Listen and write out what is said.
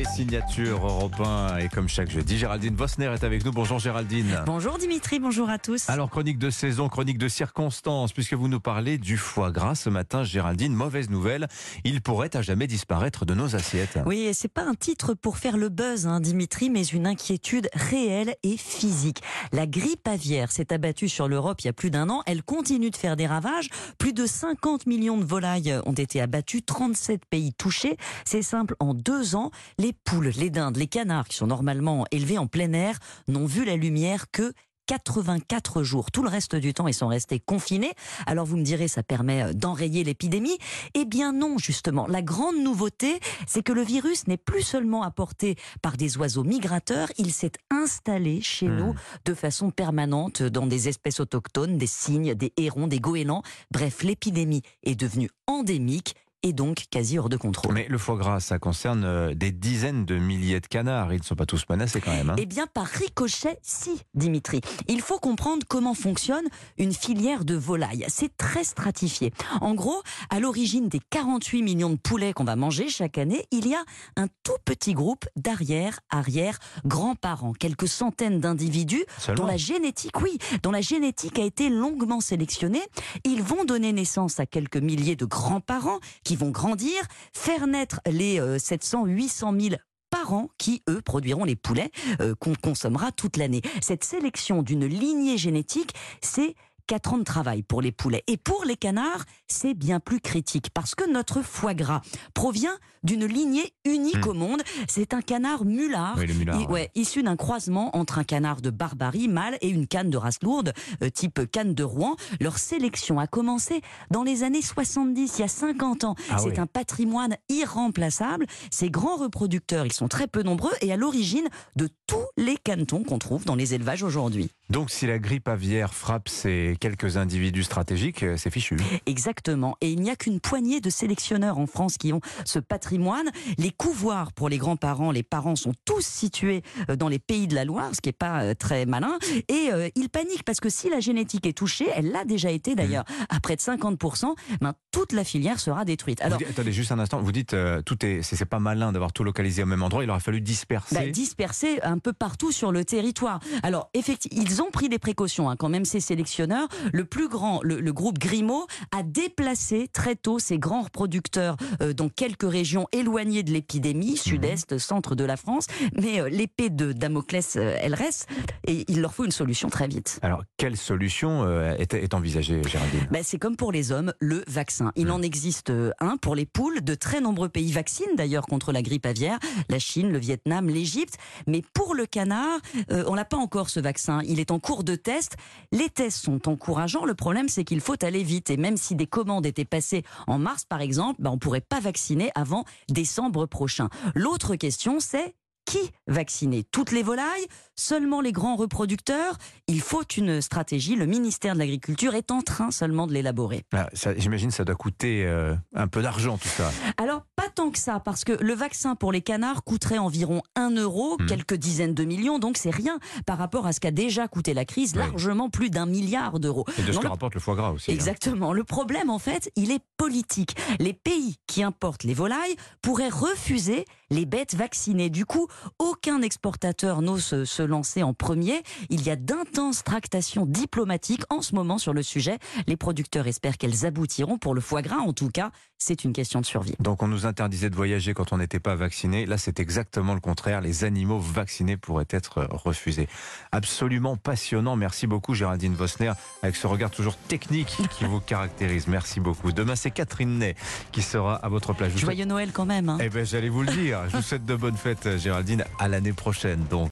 Les signatures européens et comme chaque jeudi, Géraldine Vosner est avec nous. Bonjour Géraldine. Bonjour Dimitri, bonjour à tous. Alors chronique de saison, chronique de circonstances, puisque vous nous parlez du foie gras ce matin, Géraldine. Mauvaise nouvelle, il pourrait à jamais disparaître de nos assiettes. Oui, et c'est pas un titre pour faire le buzz, hein, Dimitri, mais une inquiétude réelle et physique. La grippe aviaire s'est abattue sur l'Europe il y a plus d'un an. Elle continue de faire des ravages. Plus de 50 millions de volailles ont été abattues, 37 pays touchés. C'est simple, en deux ans, les poules, les dindes, les canards, qui sont normalement élevés en plein air, n'ont vu la lumière que 84 jours. Tout le reste du temps, ils sont restés confinés. Alors vous me direz, ça permet euh, d'enrayer l'épidémie Eh bien non, justement. La grande nouveauté, c'est que le virus n'est plus seulement apporté par des oiseaux migrateurs, il s'est installé chez Hmm. nous de façon permanente dans des espèces autochtones, des cygnes, des hérons, des goélands. Bref, l'épidémie est devenue endémique et donc quasi hors de contrôle. Mais le foie gras, ça concerne euh, des dizaines de milliers de canards. Ils ne sont pas tous menacés quand même. hein. Eh bien, par ricochet, si, Dimitri. Il faut comprendre comment fonctionne une filière de volailles. C'est très stratifié. En gros, à l'origine des 48 millions de poulets qu'on va manger chaque année, il y a un tout petit groupe d'arrière, arrière, grands-parents, quelques centaines d'individus dont la génétique, oui, dont la génétique a été longuement sélectionnée. Ils vont donner naissance à quelques milliers de grands-parents qui vont grandir, faire naître les euh, 700, 800 000 parents qui, eux, produiront les poulets euh, qu'on consommera toute l'année. Cette sélection d'une lignée génétique, c'est 4 ans de travail pour les poulets. Et pour les canards, c'est bien plus critique parce que notre foie gras provient d'une lignée unique Hmm. au monde. C'est un canard mulard Oui, le mulard, I- ouais. ouais, issu d'un croisement entre un canard de Barbarie mâle et une canne de race lourde, euh, type canne de Rouen. Leur sélection a commencé dans les années 70, il y a 50 ans. Ah C'est oui. un patrimoine irremplaçable. Ces grands reproducteurs, ils sont très peu nombreux et à l'origine de tous les canetons qu'on trouve dans les élevages aujourd'hui. Donc si la grippe aviaire frappe ces quelques individus stratégiques, euh, c'est fichu. Exactement. Et il n'y a qu'une poignée de sélectionneurs en France qui ont ce patrimoine. Les couvoirs pour les grands-parents, les parents sont tous situés euh, dans les pays de la Loire, ce qui n'est pas euh, très malin. Et euh, ils paniquent parce que si la génétique est touchée, elle l'a déjà été d'ailleurs, à près de 50%, ben, toute la filière sera détruite. Alors, dites- attendez juste un instant, vous dites euh, tout est c'est pas malin d'avoir tout localisé au même endroit, il aurait fallu disperser. bah, dispersés un peu partout sur le territoire. Alors, effectivement, ils ont pris des précautions hein, quand même, ces sélectionneurs. Le plus grand, le, le groupe Grimaud, a déplacé très tôt ces grands reproducteurs euh, dans quelques régions éloignées de l'épidémie, sud-est, centre de la France. Mais euh, l'épée de Damoclès, euh, elle reste, et il leur faut une solution très vite. Alors quelle solution est, est envisagée, Géraldine? Ben, c'est comme pour les hommes, le vaccin. Il en existe un pour les poules. De très nombreux pays vaccinent d'ailleurs contre la grippe aviaire. La Chine, le Vietnam, l'Égypte. Mais pour le canard, on n'a pas encore ce vaccin. Il est en cours de test. Les tests sont encourageants. Le problème, c'est qu'il faut aller vite. Et même si des commandes étaient passées en mars, par exemple, ben, on ne pourrait pas vacciner avant décembre prochain. L'autre question, c'est qui vacciner? Toutes les volailles? Seulement les grands reproducteurs? Il faut une stratégie. Le ministère de l'Agriculture est en train seulement de l'élaborer. Ah, J'imagine ça doit coûter euh, un peu d'argent tout ça. Alors, tant que ça, parce que le vaccin pour les canards coûterait environ 1 euro, Hmm. quelques dizaines de millions, donc c'est rien par rapport à ce qu'a déjà coûté la crise, Oui. largement plus d'un milliard d'euros. Et de ce Non, que le- rapporte le foie gras aussi. hein. Exactement. Le problème, en fait, il est politique. Les pays qui importent les volailles pourraient refuser les bêtes vaccinées. Du coup, aucun exportateur n'ose se, lancer en premier. Il y a d'intenses tractations diplomatiques en ce moment sur le sujet. Les producteurs espèrent qu'elles aboutiront pour le foie gras. En tout cas, c'est une question de survie. Donc on nous interdisait de voyager quand on n'était pas vacciné. Là, c'est exactement le contraire. Les animaux vaccinés pourraient être refusés. Absolument passionnant. Merci beaucoup Géraldine Vosner avec ce regard toujours technique qui vous caractérise. Merci beaucoup. Demain, c'est Catherine Ney qui sera à votre place. Joyeux Noël quand même. hein. Eh ben, j'allais vous le dire. Je vous souhaite de bonnes fêtes, Géraldine, à l'année prochaine. Donc.